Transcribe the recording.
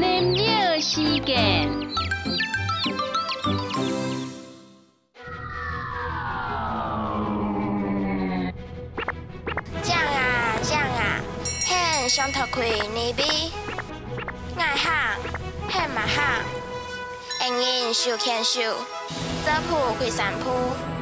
年少時間，長啊長啊，限上頭開二米，愛行限唔行，硬硬手牽手，左鋪開上鋪。